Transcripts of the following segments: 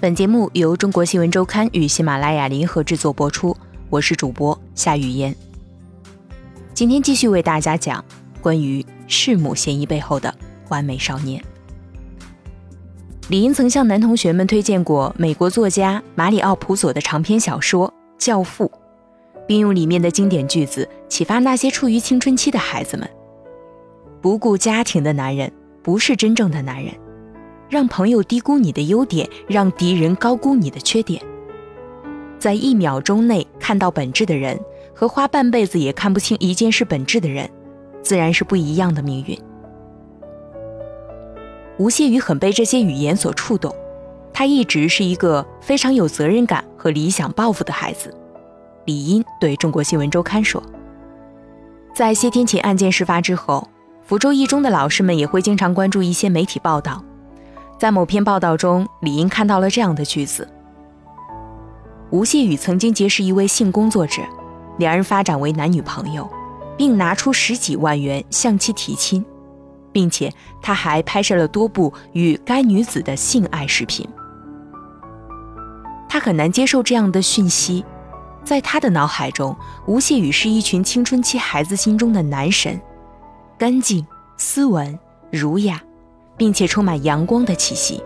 本节目由中国新闻周刊与喜马拉雅联合制作播出，我是主播夏雨嫣。今天继续为大家讲关于弑母嫌疑背后的完美少年。李英曾向男同学们推荐过美国作家马里奥·普佐的长篇小说《教父》，并用里面的经典句子启发那些处于青春期的孩子们：不顾家庭的男人不是真正的男人。让朋友低估你的优点，让敌人高估你的缺点。在一秒钟内看到本质的人，和花半辈子也看不清一件事本质的人，自然是不一样的命运。吴谢宇很被这些语言所触动，他一直是一个非常有责任感和理想抱负的孩子。李英对中国新闻周刊说：“在谢天琴案件事发之后，福州一中的老师们也会经常关注一些媒体报道。”在某篇报道中，李英看到了这样的句子：吴谢宇曾经结识一位性工作者，两人发展为男女朋友，并拿出十几万元向其提亲，并且他还拍摄了多部与该女子的性爱视频。他很难接受这样的讯息，在他的脑海中，吴谢宇是一群青春期孩子心中的男神，干净、斯文、儒雅。并且充满阳光的气息。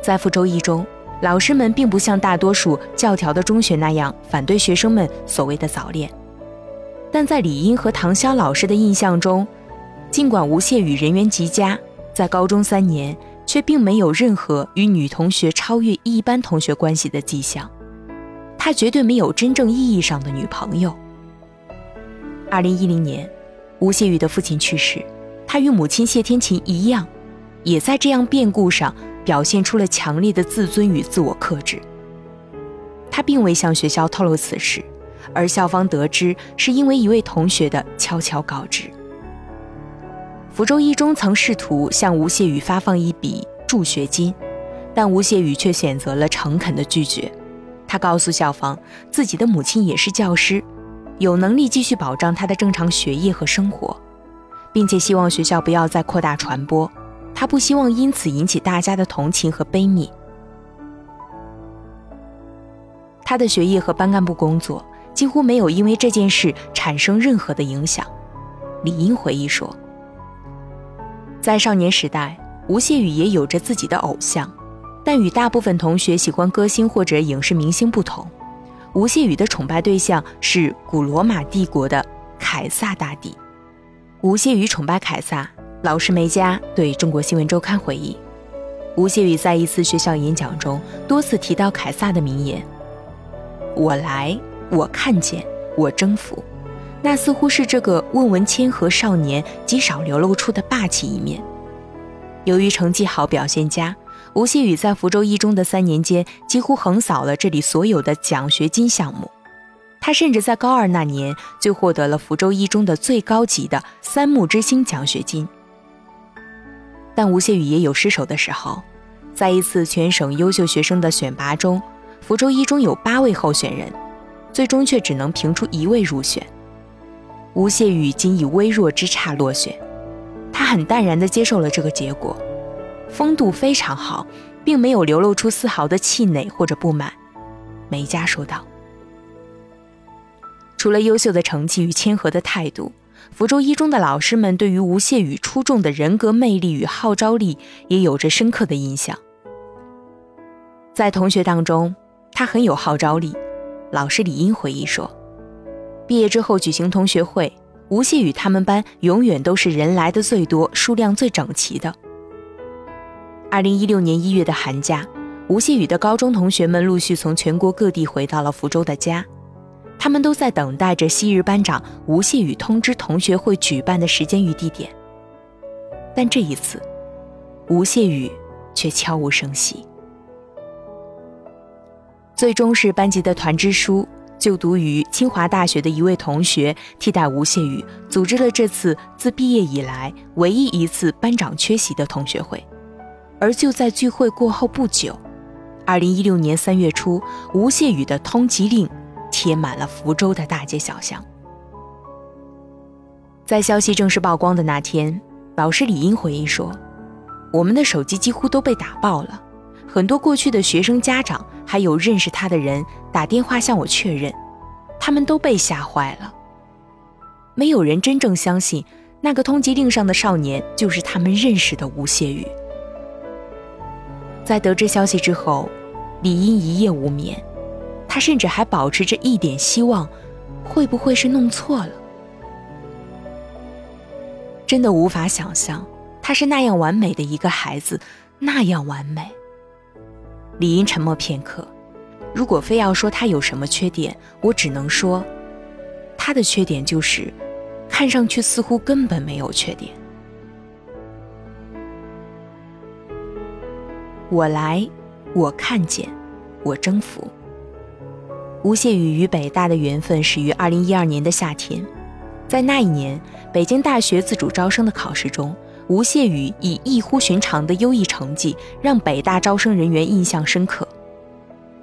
在福州一中，老师们并不像大多数教条的中学那样反对学生们所谓的早恋，但在李英和唐潇老师的印象中，尽管吴谢宇人缘极佳，在高中三年却并没有任何与女同学超越一般同学关系的迹象，他绝对没有真正意义上的女朋友。二零一零年，吴谢宇的父亲去世。他与母亲谢天琴一样，也在这样变故上表现出了强烈的自尊与自我克制。他并未向学校透露此事，而校方得知是因为一位同学的悄悄告知。福州一中曾试图向吴谢宇发放一笔助学金，但吴谢宇却选择了诚恳的拒绝。他告诉校方，自己的母亲也是教师，有能力继续保障他的正常学业和生活。并且希望学校不要再扩大传播，他不希望因此引起大家的同情和悲悯。他的学业和班干部工作几乎没有因为这件事产生任何的影响。李英回忆说，在少年时代，吴谢宇也有着自己的偶像，但与大部分同学喜欢歌星或者影视明星不同，吴谢宇的崇拜对象是古罗马帝国的凯撒大帝。吴谢宇崇拜凯撒，老师梅加对中国新闻周刊回忆，吴谢宇在一次学校演讲中多次提到凯撒的名言：“我来，我看见，我征服。”那似乎是这个温文谦和少年极少流露出的霸气一面。由于成绩好、表现佳，吴谢宇在福州一中的三年间几乎横扫了这里所有的奖学金项目。他甚至在高二那年就获得了福州一中的最高级的三木之星奖学金。但吴谢宇也有失手的时候，在一次全省优秀学生的选拔中，福州一中有八位候选人，最终却只能评出一位入选。吴谢宇仅以微弱之差落选，他很淡然地接受了这个结果，风度非常好，并没有流露出丝毫的气馁或者不满。梅佳说道。除了优秀的成绩与谦和的态度，福州一中的老师们对于吴谢宇出众的人格魅力与号召力也有着深刻的印象。在同学当中，他很有号召力。老师李英回忆说，毕业之后举行同学会，吴谢宇他们班永远都是人来的最多、数量最整齐的。二零一六年一月的寒假，吴谢宇的高中同学们陆续从全国各地回到了福州的家。他们都在等待着昔日班长吴谢宇通知同学会举办的时间与地点，但这一次，吴谢宇却悄无声息。最终是班级的团支书，就读于清华大学的一位同学替代吴谢宇，组织了这次自毕业以来唯一一次班长缺席的同学会。而就在聚会过后不久，二零一六年三月初，吴谢宇的通缉令。贴满了福州的大街小巷。在消息正式曝光的那天，老师李英回忆说：“我们的手机几乎都被打爆了，很多过去的学生家长还有认识他的人打电话向我确认，他们都被吓坏了。没有人真正相信那个通缉令上的少年就是他们认识的吴谢宇。在得知消息之后，李英一夜无眠，他甚至还保持着一点希望，会不会是弄错了？真的无法想象，他是那样完美的一个孩子，那样完美。李英沉默片刻，如果非要说他有什么缺点，我只能说，他的缺点就是，看上去似乎根本没有缺点。我来，我看见，我征服。吴谢宇与北大的缘分始于二零一二年的夏天，在那一年，北京大学自主招生的考试中。吴谢宇以异乎寻常的优异成绩，让北大招生人员印象深刻。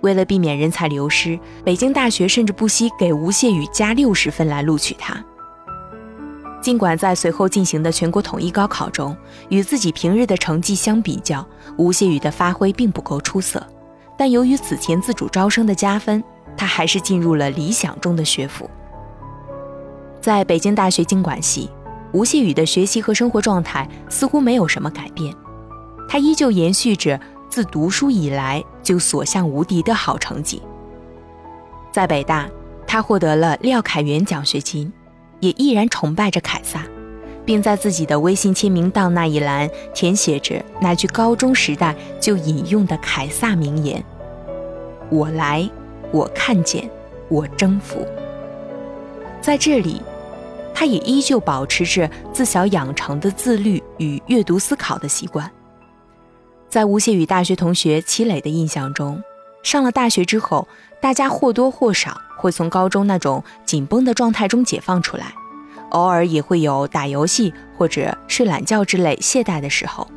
为了避免人才流失，北京大学甚至不惜给吴谢宇加六十分来录取他。尽管在随后进行的全国统一高考中，与自己平日的成绩相比较，吴谢宇的发挥并不够出色，但由于此前自主招生的加分，他还是进入了理想中的学府。在北京大学经管系。吴谢宇的学习和生活状态似乎没有什么改变，他依旧延续着自读书以来就所向无敌的好成绩。在北大，他获得了廖凯原奖学金，也依然崇拜着凯撒，并在自己的微信签名档那一栏填写着那句高中时代就引用的凯撒名言：“我来，我看见，我征服。”在这里。他也依旧保持着自小养成的自律与阅读思考的习惯。在吴谢宇大学同学齐磊的印象中，上了大学之后，大家或多或少会从高中那种紧绷的状态中解放出来，偶尔也会有打游戏或者睡懒觉之类懈怠的时候，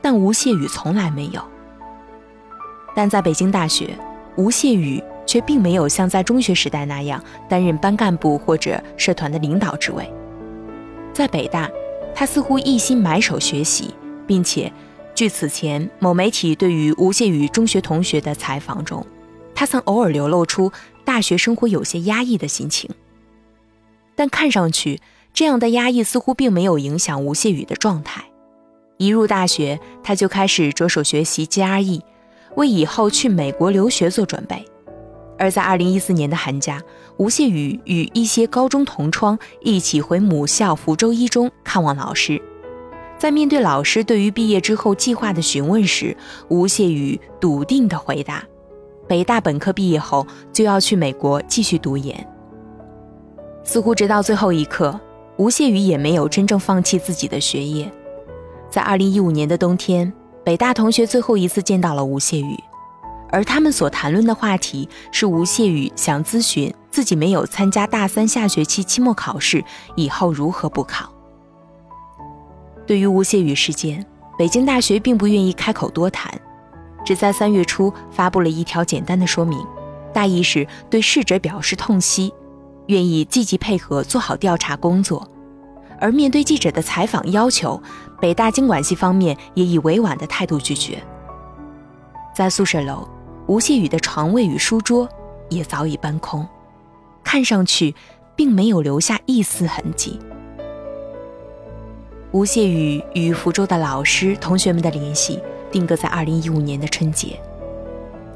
但吴谢宇从来没有。但在北京大学，吴谢宇。却并没有像在中学时代那样担任班干部或者社团的领导职位。在北大，他似乎一心埋首学习，并且，据此前某媒体对于吴谢宇中学同学的采访中，他曾偶尔流露出大学生活有些压抑的心情。但看上去，这样的压抑似乎并没有影响吴谢宇的状态。一入大学，他就开始着手学习 GRE，为以后去美国留学做准备。而在二零一四年的寒假，吴谢宇与一些高中同窗一起回母校福州一中看望老师。在面对老师对于毕业之后计划的询问时，吴谢宇笃定地回答：“北大本科毕业后就要去美国继续读研。”似乎直到最后一刻，吴谢宇也没有真正放弃自己的学业。在二零一五年的冬天，北大同学最后一次见到了吴谢宇。而他们所谈论的话题是吴谢宇想咨询自己没有参加大三下学期期末考试，以后如何补考。对于吴谢宇事件，北京大学并不愿意开口多谈，只在三月初发布了一条简单的说明，大意是对逝者表示痛惜，愿意积极配合做好调查工作。而面对记者的采访要求，北大经管系方面也以委婉的态度拒绝。在宿舍楼。吴谢宇的床位与书桌也早已搬空，看上去并没有留下一丝痕迹。吴谢宇与福州的老师、同学们的联系定格在二零一五年的春节，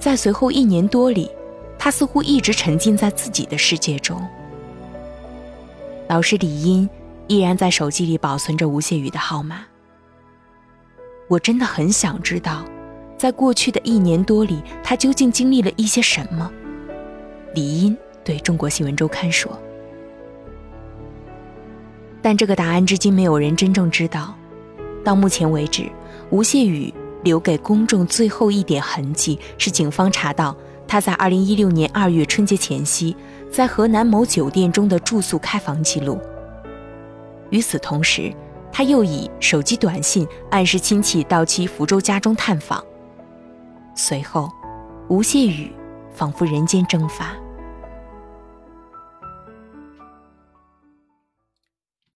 在随后一年多里，他似乎一直沉浸在自己的世界中。老师李英依然在手机里保存着吴谢宇的号码。我真的很想知道。在过去的一年多里，他究竟经历了一些什么？李英对中国新闻周刊说。但这个答案至今没有人真正知道。到目前为止，吴谢宇留给公众最后一点痕迹是警方查到他在2016年2月春节前夕在河南某酒店中的住宿开房记录。与此同时，他又以手机短信暗示亲戚到其福州家中探访。随后，吴谢宇仿佛人间蒸发。